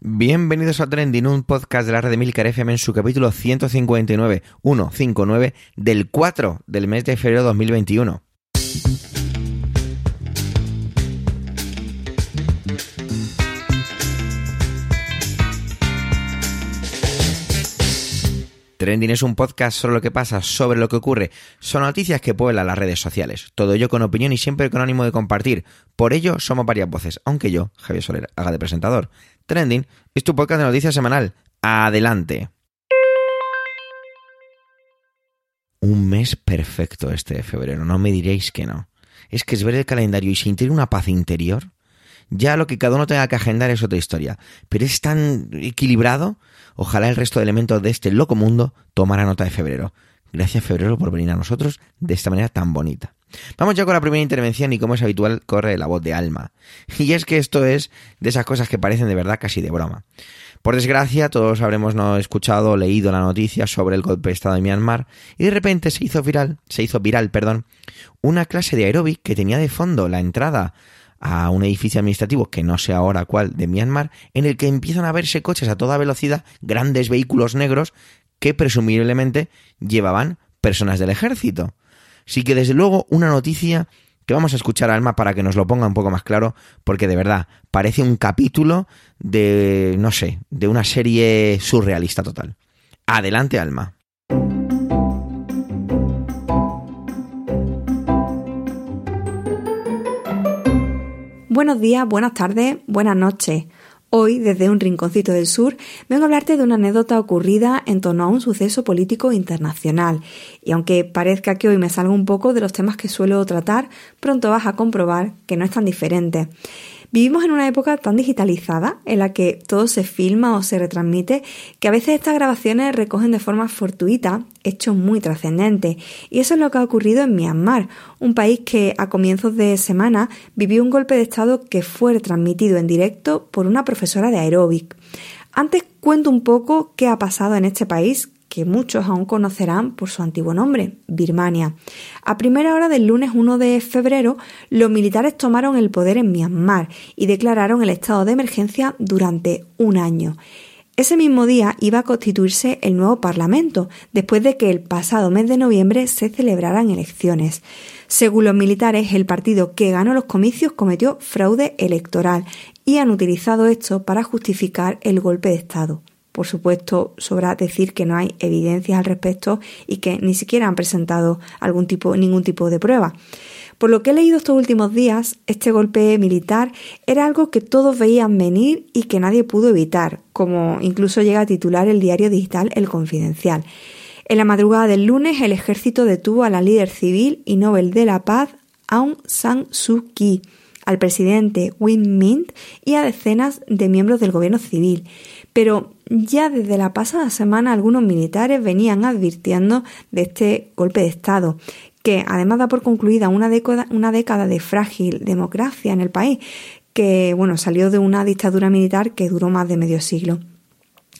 Bienvenidos a Trending, un podcast de la red de Milcar FM en su capítulo 159, 159 del 4 del mes de febrero de 2021. Trending es un podcast sobre lo que pasa, sobre lo que ocurre. Son noticias que pueblan las redes sociales. Todo ello con opinión y siempre con ánimo de compartir. Por ello somos varias voces, aunque yo, Javier Soler, haga de presentador. Trending es tu podcast de noticias semanal. Adelante. Un mes perfecto este de febrero, no me diréis que no. Es que es ver el calendario y sentir una paz interior. Ya lo que cada uno tenga que agendar es otra historia, pero es tan equilibrado Ojalá el resto de elementos de este loco mundo tomara nota de febrero. Gracias febrero por venir a nosotros de esta manera tan bonita. Vamos ya con la primera intervención y como es habitual corre la voz de Alma. Y es que esto es de esas cosas que parecen de verdad casi de broma. Por desgracia, todos habremos no escuchado o leído la noticia sobre el golpe de Estado de Myanmar y de repente se hizo viral, se hizo viral, perdón, una clase de aeróbic que tenía de fondo la entrada a un edificio administrativo que no sé ahora cuál de Myanmar, en el que empiezan a verse coches a toda velocidad, grandes vehículos negros que presumiblemente llevaban personas del ejército. Sí que desde luego una noticia que vamos a escuchar Alma para que nos lo ponga un poco más claro, porque de verdad parece un capítulo de, no sé, de una serie surrealista total. Adelante, Alma. Buenos días, buenas tardes, buenas noches. Hoy, desde un rinconcito del sur, vengo a hablarte de una anécdota ocurrida en torno a un suceso político internacional. Y aunque parezca que hoy me salgo un poco de los temas que suelo tratar, pronto vas a comprobar que no es tan diferente. Vivimos en una época tan digitalizada en la que todo se filma o se retransmite que a veces estas grabaciones recogen de forma fortuita hechos muy trascendentes. Y eso es lo que ha ocurrido en Myanmar, un país que a comienzos de semana vivió un golpe de Estado que fue retransmitido en directo por una profesora de aeróbic. Antes cuento un poco qué ha pasado en este país que muchos aún conocerán por su antiguo nombre, Birmania. A primera hora del lunes 1 de febrero, los militares tomaron el poder en Myanmar y declararon el estado de emergencia durante un año. Ese mismo día iba a constituirse el nuevo Parlamento, después de que el pasado mes de noviembre se celebraran elecciones. Según los militares, el partido que ganó los comicios cometió fraude electoral y han utilizado esto para justificar el golpe de Estado. Por supuesto, sobra decir que no hay evidencias al respecto y que ni siquiera han presentado algún tipo, ningún tipo de prueba. Por lo que he leído estos últimos días, este golpe militar era algo que todos veían venir y que nadie pudo evitar, como incluso llega a titular el diario digital El Confidencial. En la madrugada del lunes, el ejército detuvo a la líder civil y Nobel de la Paz, Aung San Suu Kyi, al presidente Win Mint y a decenas de miembros del gobierno civil. Pero ya desde la pasada semana algunos militares venían advirtiendo de este golpe de Estado, que además da por concluida una década, de frágil democracia en el país, que bueno, salió de una dictadura militar que duró más de medio siglo.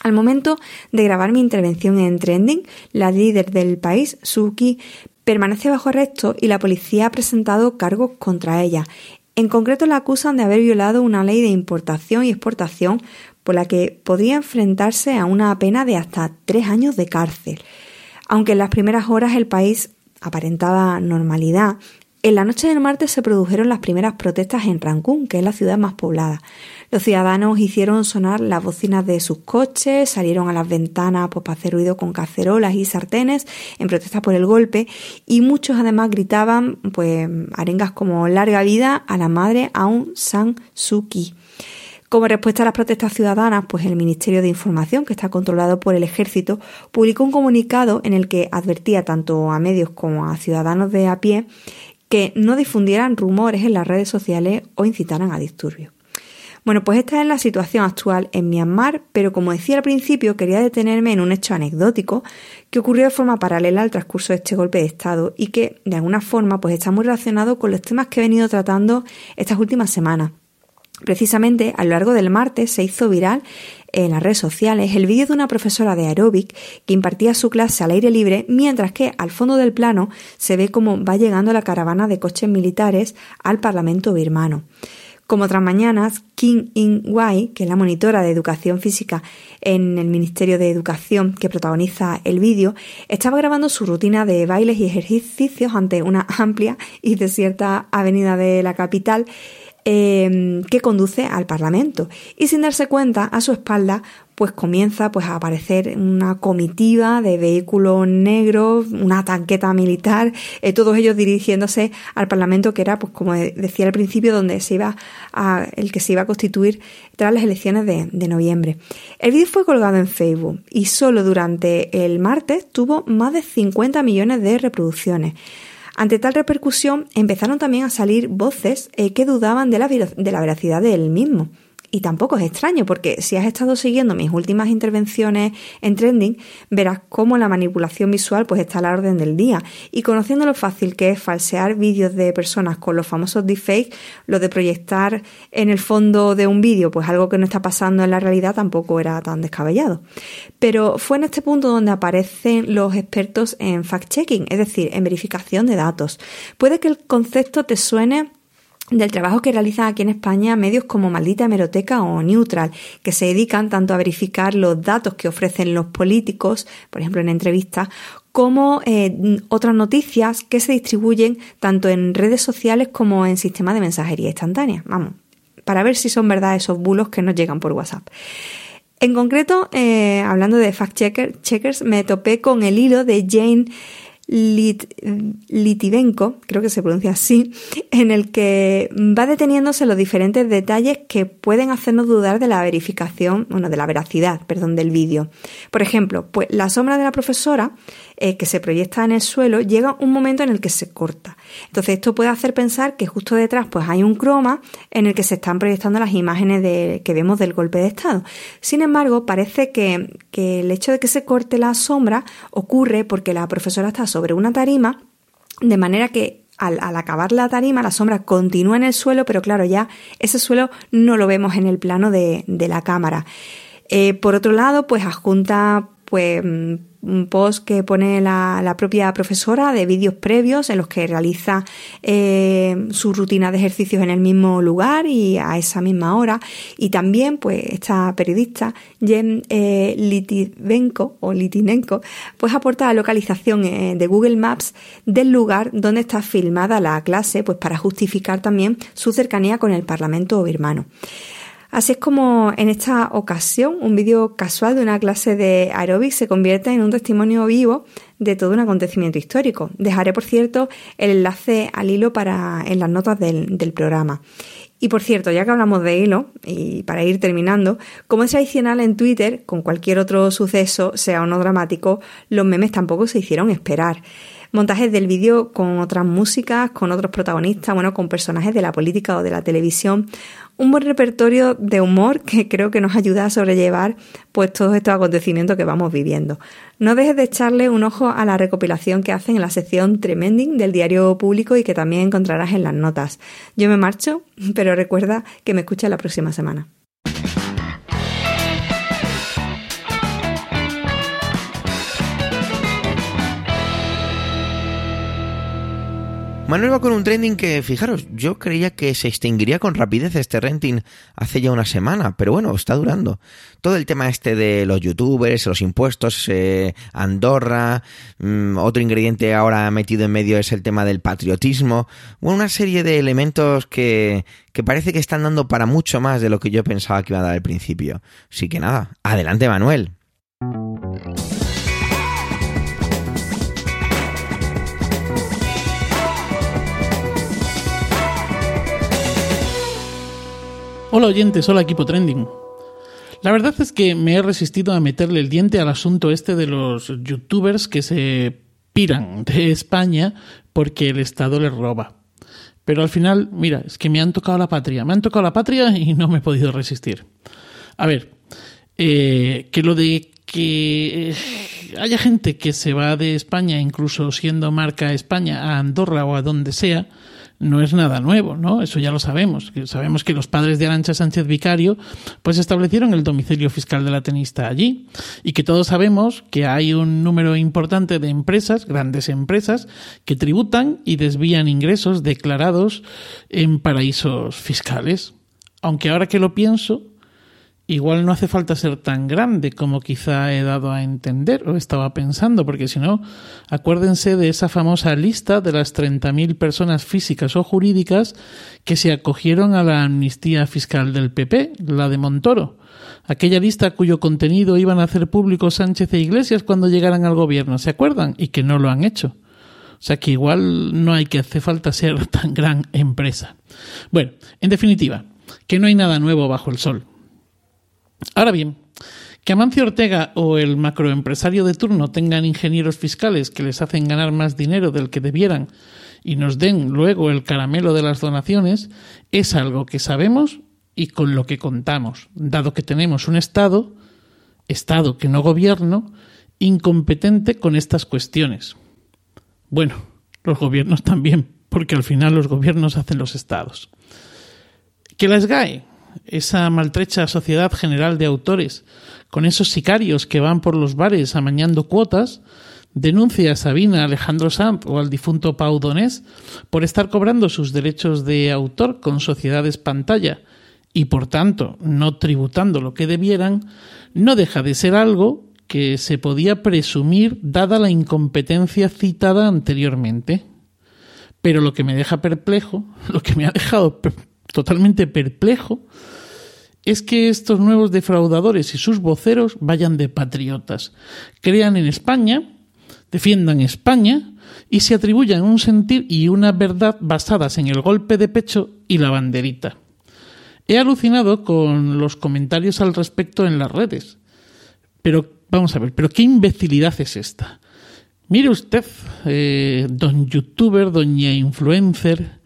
Al momento de grabar mi intervención en Trending, la líder del país, Suki, permanece bajo arresto y la policía ha presentado cargos contra ella. En concreto la acusan de haber violado una ley de importación y exportación por la que podría enfrentarse a una pena de hasta tres años de cárcel. Aunque en las primeras horas el país aparentaba normalidad, en la noche del martes se produjeron las primeras protestas en Rancún, que es la ciudad más poblada. Los ciudadanos hicieron sonar las bocinas de sus coches, salieron a las ventanas pues, para hacer ruido con cacerolas y sartenes en protesta por el golpe y muchos además gritaban pues arengas como larga vida a la madre Aung San Suu Kyi. Como respuesta a las protestas ciudadanas, pues el Ministerio de Información, que está controlado por el Ejército, publicó un comunicado en el que advertía tanto a medios como a ciudadanos de a pie que no difundieran rumores en las redes sociales o incitaran a disturbios. Bueno, pues esta es la situación actual en Myanmar, pero como decía al principio, quería detenerme en un hecho anecdótico que ocurrió de forma paralela al transcurso de este golpe de Estado y que, de alguna forma, pues está muy relacionado con los temas que he venido tratando estas últimas semanas. Precisamente a lo largo del martes se hizo viral en las redes sociales el vídeo de una profesora de aeróbic que impartía su clase al aire libre, mientras que al fondo del plano se ve cómo va llegando la caravana de coches militares al Parlamento birmano. Como otras mañanas, Kim In-wai, que es la monitora de educación física en el Ministerio de Educación que protagoniza el vídeo, estaba grabando su rutina de bailes y ejercicios ante una amplia y desierta avenida de la capital Em, que conduce al Parlamento. Y sin darse cuenta, a su espalda, pues comienza pues, a aparecer una comitiva de vehículos negros, una tanqueta militar, eh, todos ellos dirigiéndose al Parlamento, que era, pues como decía al principio, donde se iba a, el que se iba a constituir tras las elecciones de, de noviembre. El vídeo fue colgado en Facebook y solo durante el martes tuvo más de 50 millones de reproducciones. Ante tal repercusión, empezaron también a salir voces eh, que dudaban de la, de la veracidad del mismo. Y tampoco es extraño, porque si has estado siguiendo mis últimas intervenciones en Trending, verás cómo la manipulación visual pues está a la orden del día. Y conociendo lo fácil que es falsear vídeos de personas con los famosos deepfakes, lo de proyectar en el fondo de un vídeo pues algo que no está pasando en la realidad tampoco era tan descabellado. Pero fue en este punto donde aparecen los expertos en fact-checking, es decir, en verificación de datos. Puede que el concepto te suene del trabajo que realizan aquí en España medios como Maldita Hemeroteca o Neutral, que se dedican tanto a verificar los datos que ofrecen los políticos, por ejemplo en entrevistas, como eh, otras noticias que se distribuyen tanto en redes sociales como en sistemas de mensajería instantánea. Vamos, para ver si son verdad esos bulos que nos llegan por WhatsApp. En concreto, eh, hablando de fact checkers, me topé con el hilo de Jane Lit, Litivenko, creo que se pronuncia así, en el que va deteniéndose los diferentes detalles que pueden hacernos dudar de la verificación, bueno, de la veracidad, perdón, del vídeo. Por ejemplo, pues la sombra de la profesora eh, que se proyecta en el suelo llega un momento en el que se corta. Entonces esto puede hacer pensar que justo detrás pues hay un croma en el que se están proyectando las imágenes de, que vemos del golpe de estado. Sin embargo, parece que, que el hecho de que se corte la sombra ocurre porque la profesora está sobre una tarima, de manera que al, acabar la tarima, la sombra continúa en el suelo, pero claro, ya ese suelo no lo vemos en el plano de, la cámara. Eh, por otro lado, pues adjunta pues un post que pone la, propia profesora de vídeos previos en los que realiza eh, su rutina de ejercicios en el mismo lugar y a esa misma hora. Y también, pues, esta periodista, Jen eh, Litivenko, o Litinenko, pues aporta la localización eh, de Google Maps del lugar donde está filmada la clase, pues para justificar también su cercanía con el Parlamento birmano. Así es como en esta ocasión un vídeo casual de una clase de aeróbic se convierte en un testimonio vivo de todo un acontecimiento histórico. Dejaré, por cierto, el enlace al hilo para, en las notas del, del programa. Y por cierto, ya que hablamos de hilo, y para ir terminando, como es tradicional en Twitter, con cualquier otro suceso, sea o no dramático, los memes tampoco se hicieron esperar montajes del vídeo con otras músicas, con otros protagonistas, bueno, con personajes de la política o de la televisión, un buen repertorio de humor que creo que nos ayuda a sobrellevar pues todos estos acontecimientos que vamos viviendo. No dejes de echarle un ojo a la recopilación que hacen en la sección Tremending del diario público y que también encontrarás en las notas. Yo me marcho, pero recuerda que me escucha la próxima semana. Manuel va con un trending que, fijaros, yo creía que se extinguiría con rapidez este renting hace ya una semana, pero bueno, está durando. Todo el tema este de los youtubers, los impuestos, eh, Andorra, mm, otro ingrediente ahora metido en medio es el tema del patriotismo, una serie de elementos que, que parece que están dando para mucho más de lo que yo pensaba que iba a dar al principio. Así que nada, adelante Manuel. Hola oyentes, hola equipo trending. La verdad es que me he resistido a meterle el diente al asunto este de los youtubers que se piran de España porque el Estado les roba. Pero al final, mira, es que me han tocado la patria, me han tocado la patria y no me he podido resistir. A ver, eh, que lo de que haya gente que se va de España, incluso siendo marca España, a Andorra o a donde sea, no es nada nuevo, ¿no? Eso ya lo sabemos. Sabemos que los padres de Arancha Sánchez Vicario pues establecieron el domicilio fiscal de la tenista allí y que todos sabemos que hay un número importante de empresas, grandes empresas, que tributan y desvían ingresos declarados en paraísos fiscales. Aunque ahora que lo pienso, igual no hace falta ser tan grande como quizá he dado a entender o estaba pensando, porque si no, acuérdense de esa famosa lista de las 30.000 personas físicas o jurídicas que se acogieron a la amnistía fiscal del PP, la de Montoro. Aquella lista cuyo contenido iban a hacer público Sánchez e Iglesias cuando llegaran al gobierno, ¿se acuerdan? Y que no lo han hecho. O sea que igual no hay que hacer falta ser tan gran empresa. Bueno, en definitiva, que no hay nada nuevo bajo el sol. Ahora bien, que Amancio Ortega o el macroempresario de turno tengan ingenieros fiscales que les hacen ganar más dinero del que debieran y nos den luego el caramelo de las donaciones es algo que sabemos y con lo que contamos, dado que tenemos un Estado, Estado que no gobierno, incompetente con estas cuestiones. Bueno, los gobiernos también, porque al final los gobiernos hacen los Estados. Que la SGAE, esa maltrecha sociedad general de autores, con esos sicarios que van por los bares amañando cuotas, denuncia a Sabina, Alejandro Sanz o al difunto Pau Donés por estar cobrando sus derechos de autor con sociedades pantalla y por tanto no tributando lo que debieran, no deja de ser algo que se podía presumir dada la incompetencia citada anteriormente. Pero lo que me deja perplejo, lo que me ha dejado totalmente perplejo es que estos nuevos defraudadores y sus voceros vayan de patriotas, crean en España, defiendan España y se atribuyan un sentir y una verdad basadas en el golpe de pecho y la banderita. He alucinado con los comentarios al respecto en las redes. Pero vamos a ver, pero qué imbecilidad es esta. Mire usted, eh, don youtuber, doña influencer,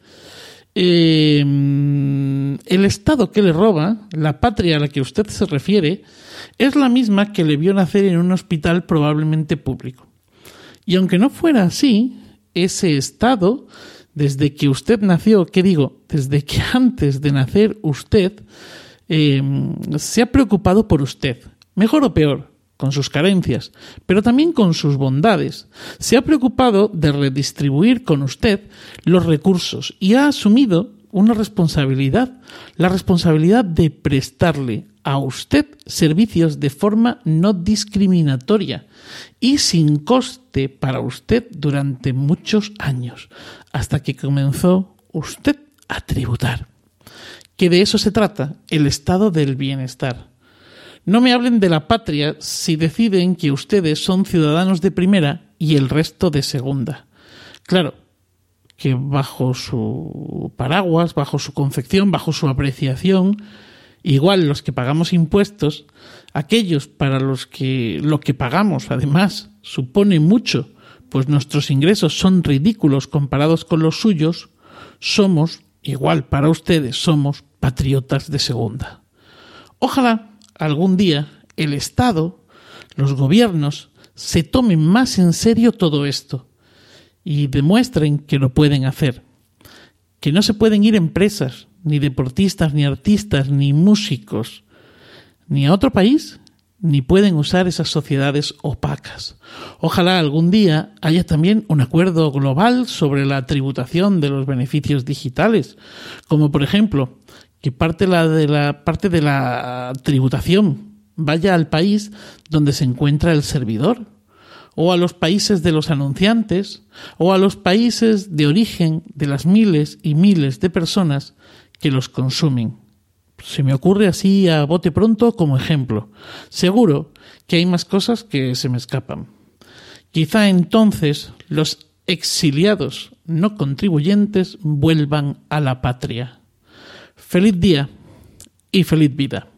Em, el Estado que le roba, la patria a la que usted se refiere, es la misma que le vio nacer en un hospital probablemente público. Y aunque no fuera así, ese Estado, desde que usted nació, ¿qué digo? Desde que antes de nacer usted, em, se ha preocupado por usted, mejor o peor, con sus carencias, pero también con sus bondades. Se ha preocupado de redistribuir con usted los recursos y ha asumido una responsabilidad, la responsabilidad de prestarle a usted servicios de forma no discriminatoria y sin coste para usted durante muchos años, hasta que comenzó usted a tributar. Que de eso se trata, el estado del bienestar. No me hablen de la patria si deciden que ustedes son ciudadanos de primera y el resto de segunda. Claro, que bajo su paraguas, bajo su concepción, bajo su apreciación, igual los que pagamos impuestos, aquellos para los que lo que pagamos además supone mucho, pues nuestros ingresos son ridículos comparados con los suyos, somos, igual para ustedes, somos patriotas de segunda. Ojalá algún día el Estado, los gobiernos, se tomen más en serio todo esto y demuestren que lo pueden hacer. Que no se pueden ir empresas, ni deportistas, ni artistas, ni músicos, ni a otro país, ni pueden usar esas sociedades opacas. Ojalá algún día haya también un acuerdo global sobre la tributación de los beneficios digitales, como por ejemplo que parte, la de la, parte de la tributación vaya al país donde se encuentra el servidor, o a los países de los anunciantes, o a los países de origen de las miles y miles de personas que los consumen. Se me ocurre así a bote pronto como ejemplo. Seguro que hay más cosas que se me escapan. Quizá entonces los exiliados no contribuyentes vuelvan a la patria. Feliz día y feliz vida.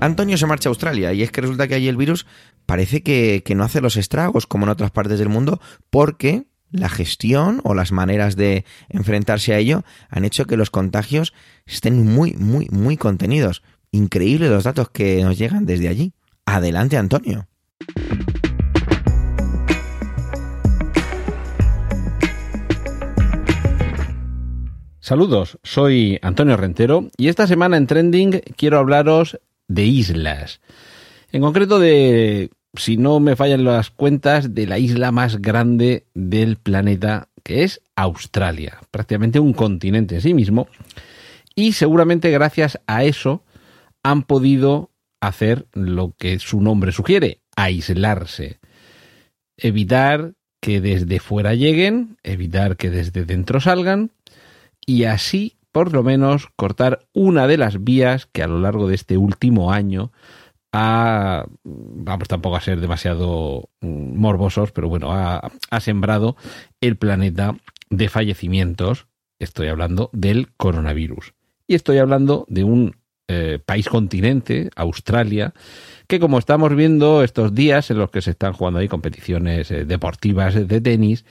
Antonio se marcha a Australia y es que resulta que allí el virus parece que, que, no hace los estragos como en otras partes del mundo porque la gestión o las maneras de enfrentarse a ello han hecho que los contagios estén muy, muy, muy contenidos. Increíble los datos que nos llegan desde allí. Adelante, Antonio. Saludos, soy Antonio Rentero y esta semana en Trending quiero hablaros de islas. En concreto de si no me fallan las cuentas, de la isla más grande del planeta, que es Australia, prácticamente un continente en sí mismo. Y seguramente gracias a eso han podido hacer lo que su nombre sugiere, aislarse. Evitar que desde fuera lleguen, evitar que desde dentro salgan y así por lo menos cortar una de las vías que a lo largo de este último año ha, vamos tampoco a ser demasiado mm, morbosos, pero bueno, ha, ha sembrado el planeta de fallecimientos. Estoy hablando del coronavirus. Y estoy hablando de un eh, país continente, Australia, que como estamos viendo estos días en los que se están jugando ahí competiciones eh, deportivas de tenis,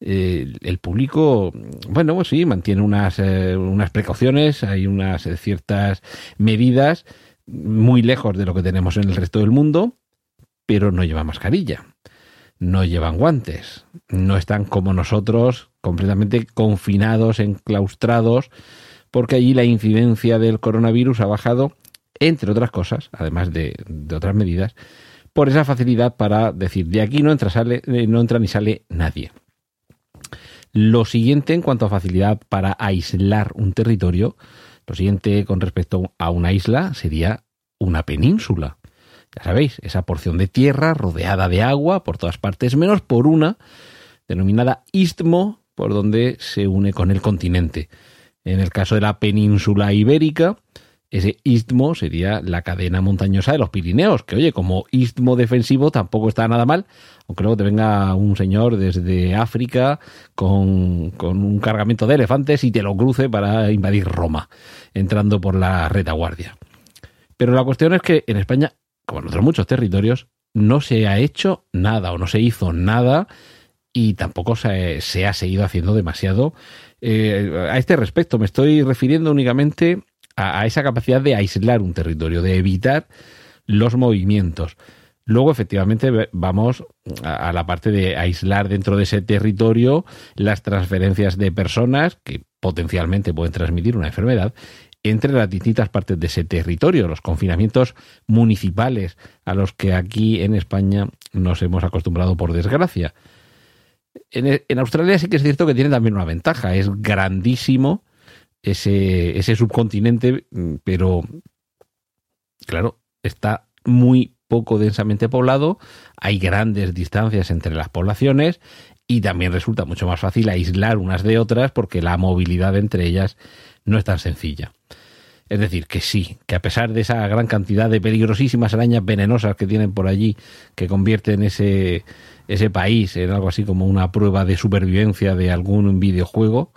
eh, el público, bueno, pues sí, mantiene unas, unas precauciones, hay unas ciertas medidas muy lejos de lo que tenemos en el resto del mundo, pero no lleva mascarilla, no llevan guantes, no están como nosotros completamente confinados, enclaustrados, porque allí la incidencia del coronavirus ha bajado, entre otras cosas, además de, otras medidas, por esa facilidad para decir, de aquí no entra, sale, eh, no entra ni sale nadie. Lo siguiente en cuanto a facilidad para aislar un territorio, lo siguiente con respecto a una isla sería una península. Ya sabéis, esa porción de tierra rodeada de agua por todas partes, menos por una denominada istmo, por donde se une con el continente. En el caso de la península ibérica, ese istmo sería la cadena montañosa de los Pirineos, que oye, como istmo defensivo tampoco está nada mal, aunque luego te venga un señor desde África con, con un cargamento de elefantes y te lo cruce para invadir Roma, entrando por la retaguardia. Pero la cuestión es que en España, como en otros muchos territorios, no se ha hecho nada o no se hizo nada y tampoco se, se ha seguido haciendo demasiado eh, a este respecto. Me estoy refiriendo únicamente a, esa capacidad de aislar un territorio, de evitar los movimientos. Luego, efectivamente, vamos a, la parte de aislar dentro de ese territorio las transferencias de personas que potencialmente pueden transmitir una enfermedad entre las distintas partes de ese territorio, los confinamientos municipales a los que aquí en España nos hemos acostumbrado por desgracia. En, Australia sí que es cierto que tiene también una ventaja. Es grandísimo ese, ese subcontinente, mm, pero claro, está muy poco densamente poblado, hay grandes distancias entre las poblaciones y también resulta mucho más fácil aislar unas de otras porque la movilidad entre ellas no es tan sencilla. Es decir, que sí, que a pesar de esa gran cantidad de peligrosísimas arañas venenosas que tienen por allí, que convierten ese, ese país en algo así como una prueba de supervivencia de algún videojuego,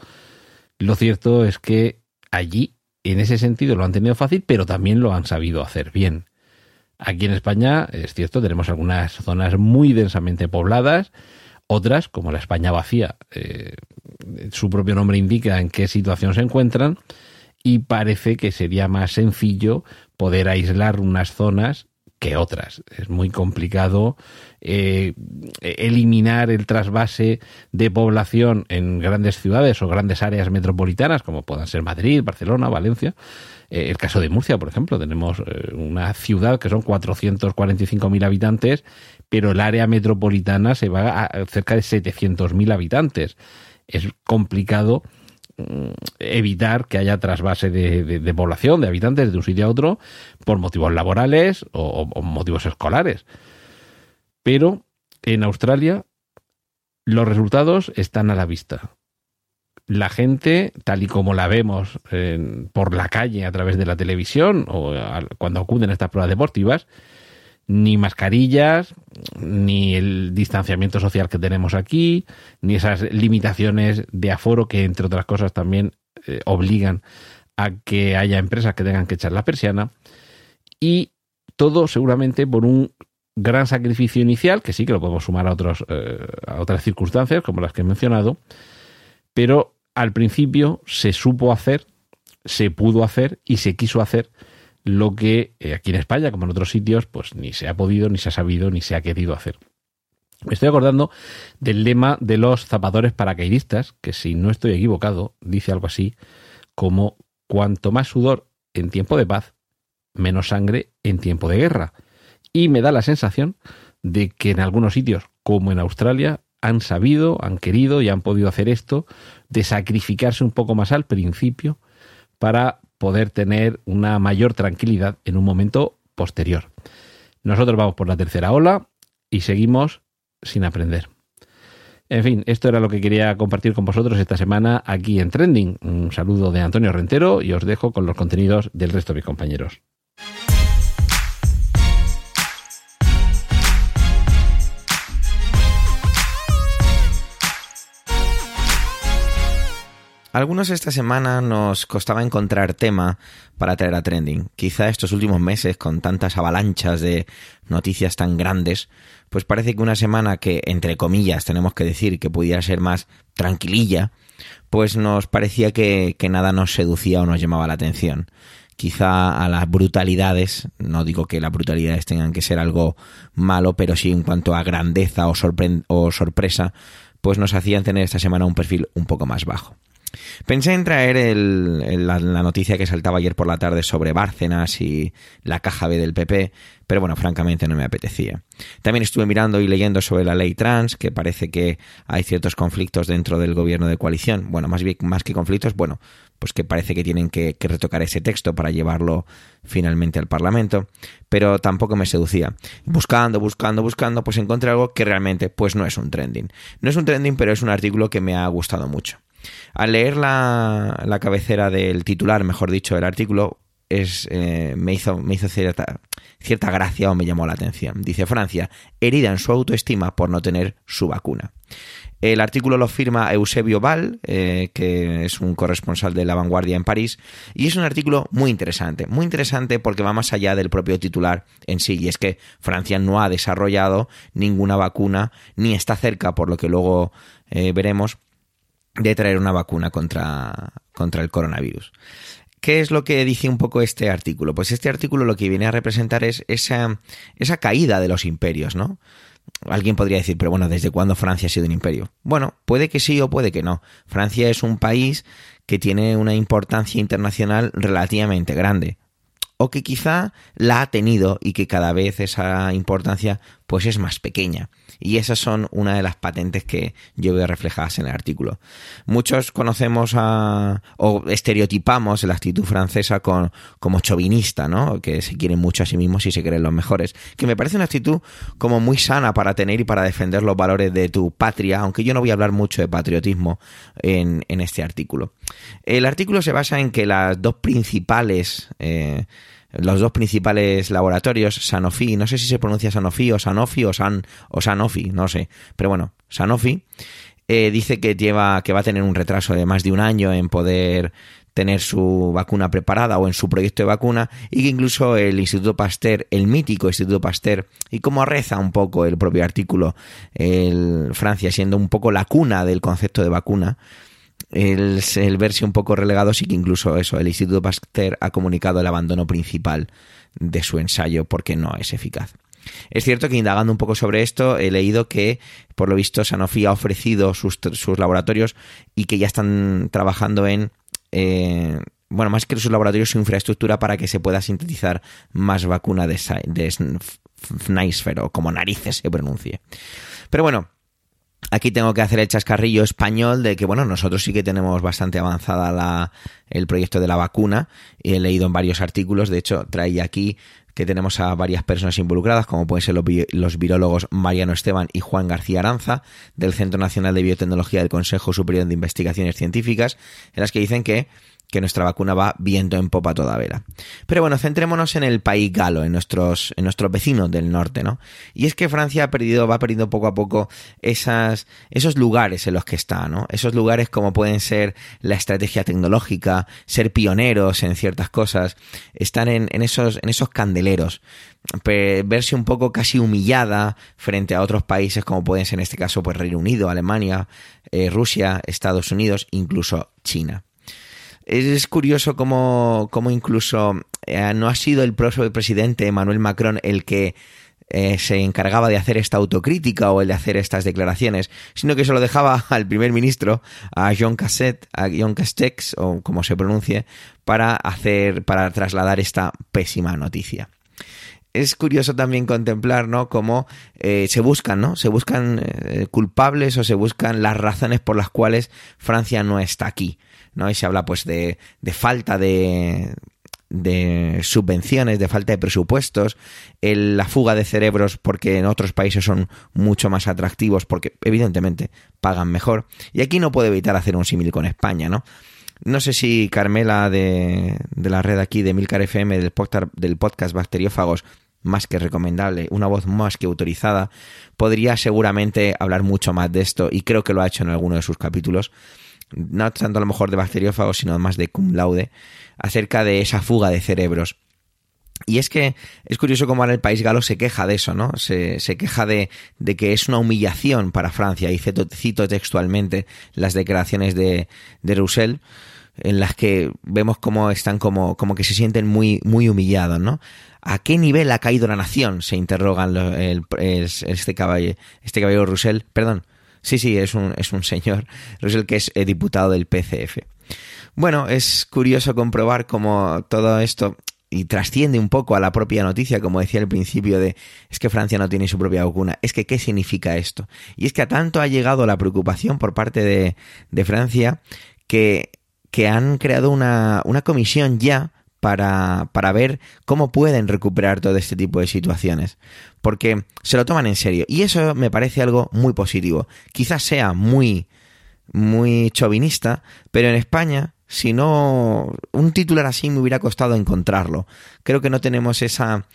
lo cierto es que allí, en ese sentido, lo han tenido fácil, pero también lo han sabido hacer bien. Aquí en España, es cierto, tenemos algunas zonas muy densamente pobladas, otras, como la España vacía, eh, su propio nombre indica en qué situación se encuentran, y parece que sería más sencillo poder aislar unas zonas que otras. Es muy complicado eh, eliminar el trasvase de población en grandes ciudades o grandes áreas metropolitanas, como puedan ser Madrid, Barcelona, Valencia. Eh, el caso de Murcia, por ejemplo, tenemos eh, una ciudad que son 445.000 habitantes, pero el área metropolitana se va a cerca de 700.000 habitantes. Es complicado Mm, evitar que haya trasvase de, población, de habitantes de un sitio a otro, por motivos laborales o, motivos escolares. Pero en Australia los resultados están a la vista. La gente, tal y como la vemos por la calle a través de la televisión o cuando acuden a estas pruebas deportivas, ni mascarillas, ni el distanciamiento social que tenemos aquí, ni esas limitaciones de aforo que, entre otras cosas, también eh, obligan a que haya empresas que tengan que echar la persiana. Y todo seguramente por un gran sacrificio inicial, que sí que lo podemos sumar a, otros, eh, a otras circunstancias, como las que he mencionado, pero al principio se supo hacer, se pudo hacer y se quiso hacer lo que eh, aquí en España, como en otros sitios, pues ni se ha podido, ni se ha sabido, ni se ha querido hacer. Me estoy acordando del lema de los zapadores paracaidistas, que si no estoy equivocado, dice algo así como cuanto más sudor en tiempo de paz, menos sangre en tiempo de guerra. Y me da la sensación de que en algunos sitios, como en Australia, han sabido, han querido y han podido hacer esto, de sacrificarse un poco más al principio para poder tener una mayor tranquilidad en un momento posterior. Nosotros vamos por la tercera ola y seguimos sin aprender. En fin, esto era lo que quería compartir con vosotros esta semana aquí en Trending. Un saludo de Antonio Rentero y os dejo con los contenidos del resto de mis compañeros. Algunos esta semana nos costaba encontrar tema para traer a trending. Quizá estos últimos meses, con tantas avalanchas de noticias tan grandes, pues parece que una semana que, entre comillas, tenemos que decir que pudiera ser más tranquililla, pues nos parecía que, nada nos seducía o nos llamaba la atención. Quizá a las brutalidades, no digo que las brutalidades tengan que ser algo malo, pero sí en cuanto a grandeza o sorpresa, pues nos hacían tener esta semana un perfil un poco más bajo. Pensé en traer la, noticia que saltaba ayer por la tarde sobre Bárcenas y la caja B del PP, pero bueno, francamente no me apetecía. También estuve mirando y leyendo sobre la ley trans, que parece que hay ciertos conflictos dentro del gobierno de coalición. Bueno, más bien más que conflictos, bueno, pues que parece que tienen que, que retocar ese texto para llevarlo finalmente al Parlamento, pero tampoco me seducía. Buscando, buscando, buscando, pues encontré algo que realmente pues no es un trending. No es un trending, pero es un artículo que me ha gustado mucho. Al leer la, la cabecera del titular, mejor dicho, del artículo, es, eh, me hizo, me hizo cierta, cierta gracia o me llamó la atención. Dice Francia, herida en su autoestima por no tener su vacuna. El artículo lo firma Eusebio Val, eh, que es un corresponsal de La Vanguardia en París, y es un artículo muy interesante, muy interesante porque va más allá del propio titular en sí, y es que Francia no ha desarrollado ninguna vacuna, ni está cerca, por lo que luego eh, veremos, de traer una vacuna contra, contra el coronavirus. ¿Qué es lo que dice un poco este artículo? Pues este artículo lo que viene a representar es esa, esa caída de los imperios, ¿no? Alguien podría decir, pero bueno, ¿desde cuándo Francia ha sido un imperio? Bueno, puede que sí o puede que no. Francia es un país que tiene una importancia internacional relativamente grande o que quizá la ha tenido y que cada vez esa importancia pues es más pequeña. Y esas son una de las patentes que yo veo reflejadas en el artículo. Muchos conocemos a, o estereotipamos la actitud francesa con, como chauvinista, ¿no? Que se quieren mucho a sí mismos y se creen los mejores. Que me parece una actitud como muy sana para tener y para defender los valores de tu patria, aunque yo no voy a hablar mucho de patriotismo en, en este artículo. El artículo se basa en que las dos principales eh, los dos principales laboratorios, Sanofi, no sé si se pronuncia Sanofi o Sanofi o, San, o Sanofi, no sé, pero bueno, Sanofi, eh, dice que, lleva, que va a tener un retraso de más de un año en poder tener su vacuna preparada o en su proyecto de vacuna y que incluso el Instituto Pasteur, el mítico Instituto Pasteur, y como reza un poco el propio artículo, el Francia siendo un poco la cuna del concepto de vacuna, el, verse un poco relegado, sí que incluso eso, el Instituto Pasteur ha comunicado el abandono principal de su ensayo porque no es eficaz. Es cierto que indagando un poco sobre esto he leído que por lo visto Sanofi ha ofrecido sus, sus laboratorios y que ya están trabajando en... Eh, bueno, más que sus laboratorios, su infraestructura para que se pueda sintetizar más vacuna de, de o como narices se pronuncie. Pero bueno, Aquí tengo que hacer el chascarrillo español de que, bueno, nosotros sí que tenemos bastante avanzada la, el proyecto de la vacuna. He leído en varios artículos, de hecho, traía aquí que tenemos a varias personas involucradas, como pueden ser los, los, virólogos Mariano Esteban y Juan García Aranza, del Centro Nacional de Biotecnología del Consejo Superior de Investigaciones Científicas, en las que dicen que que nuestra vacuna va viento en popa toda vela. Pero bueno, centrémonos en el país galo, en nuestros, en nuestros vecinos del norte, ¿no? Y es que Francia ha perdido, va perdiendo poco a poco esas, esos lugares en los que está, ¿no? Esos lugares como pueden ser la estrategia tecnológica, ser pioneros en ciertas cosas, están en, en esos, en esos candeleros verse un poco casi humillada frente a otros países como pueden ser en este caso pues Reino Unido, Alemania, eh, Rusia, Estados Unidos, incluso China. Es curioso cómo, incluso eh, no ha sido el propio presidente Emmanuel Macron el que eh, se encargaba de hacer esta autocrítica o el de hacer estas declaraciones, sino que se lo dejaba al primer ministro, a Jean Cassette, a Jean Castex, o como se pronuncie, para hacer, para trasladar esta pésima noticia. es curioso también contemplar, ¿no? Cómo eh, se buscan, ¿no? Se buscan culpables o se buscan las razones por las cuales Francia no está aquí, ¿no? Y se habla, pues, de, de falta de, de subvenciones, de falta de presupuestos, la fuga de cerebros porque en otros países son mucho más atractivos porque evidentemente pagan mejor. Y aquí no puedo evitar hacer un símil con España, ¿no? No sé si Carmela de, de la red aquí de Milcar FM del podcast, del podcast Bacteriófagos más que recomendable, una voz más que autorizada, podría seguramente hablar mucho más de esto y creo que lo ha hecho en alguno de sus capítulos, no tanto a lo mejor de bacteriófagos, sino más de cum laude, acerca de esa fuga de cerebros. Y es que es curioso cómo ahora el país galo se queja de eso, ¿no? Se, se queja de, de, que es una humillación para Francia. Y cito, textualmente las declaraciones de, de Roussel, en las que vemos cómo están como, como que se sienten muy, muy humillados, ¿no? ¿A qué nivel ha caído la nación? Se interrogan el, el, este caballero, este caballero Roussel, perdón. Sí, sí, es un, es un señor, Roussel, que es diputado del PCF. Bueno, es curioso comprobar cómo todo esto y trasciende un poco a la propia noticia, como decía al principio, de es que Francia no tiene su propia vacuna. Es que, ¿qué significa esto? Y es que a tanto ha llegado la preocupación por parte de, de Francia que, que han creado una, una comisión ya para, para, ver cómo pueden recuperar todo este tipo de situaciones. Porque se lo toman en serio. Y eso me parece algo muy positivo. Quizás sea muy, muy chauvinista, pero en España si no, un titular así me hubiera costado encontrarlo. Creo que no tenemos esa,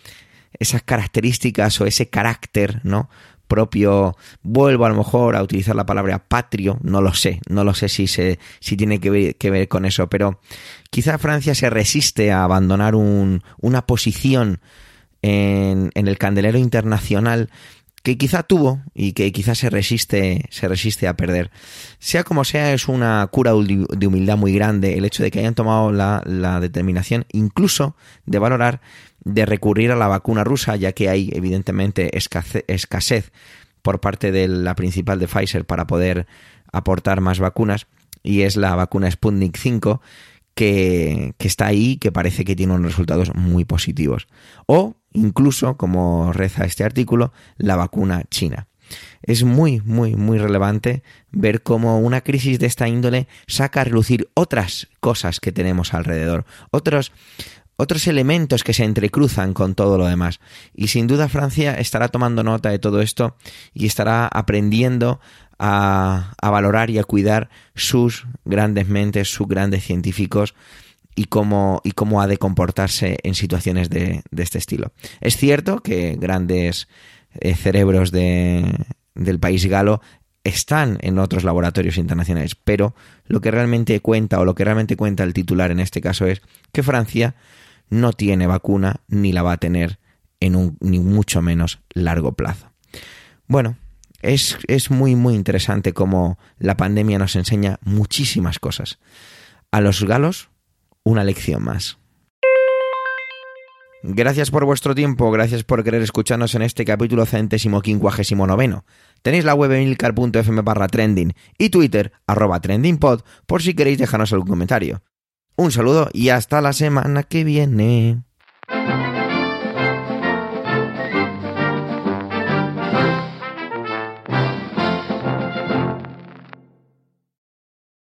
esas características o ese carácter, ¿no? Propio, vuelvo a lo mejor a utilizar la palabra patrio, no lo sé, no lo sé si, se, si tiene que ver, que ver con eso, pero quizá Francia se resiste a abandonar un, una posición en, en el candelero internacional que quizá tuvo y que quizá se resiste, se resiste a perder. Sea como sea, es una cura de humildad muy grande el hecho de que hayan tomado la, la determinación incluso de valorar de recurrir a la vacuna rusa, ya que hay evidentemente escasez por parte de la principal de Pfizer para poder aportar más vacunas, y es la vacuna Sputnik 5, que, que, está ahí, que parece que tiene unos resultados muy positivos. O incluso, como reza este artículo, la vacuna china. Es muy, muy, muy relevante ver cómo una crisis de esta índole saca a relucir otras cosas que tenemos alrededor, otros, otros elementos que se entrecruzan con todo lo demás. Y sin duda Francia estará tomando nota de todo esto y estará aprendiendo a, a valorar y a cuidar sus grandes mentes, sus grandes científicos y cómo, y cómo ha de comportarse en situaciones de, de este estilo. Es cierto que grandes eh, cerebros de, del país galo están en otros laboratorios internacionales, pero lo que realmente cuenta o lo que realmente cuenta el titular en este caso es que Francia no tiene vacuna ni la va a tener en un ni mucho menos largo plazo. Bueno, es, es muy muy interesante cómo la pandemia nos enseña muchísimas cosas. A los galos una lección más. Gracias por vuestro tiempo, gracias por querer escucharnos en este capítulo centésimo quincuagésimo noveno. Tenéis la web milcar.fm barra trending y Twitter arroba trendingpod por si queréis dejarnos algún comentario. Un saludo y hasta la semana que viene.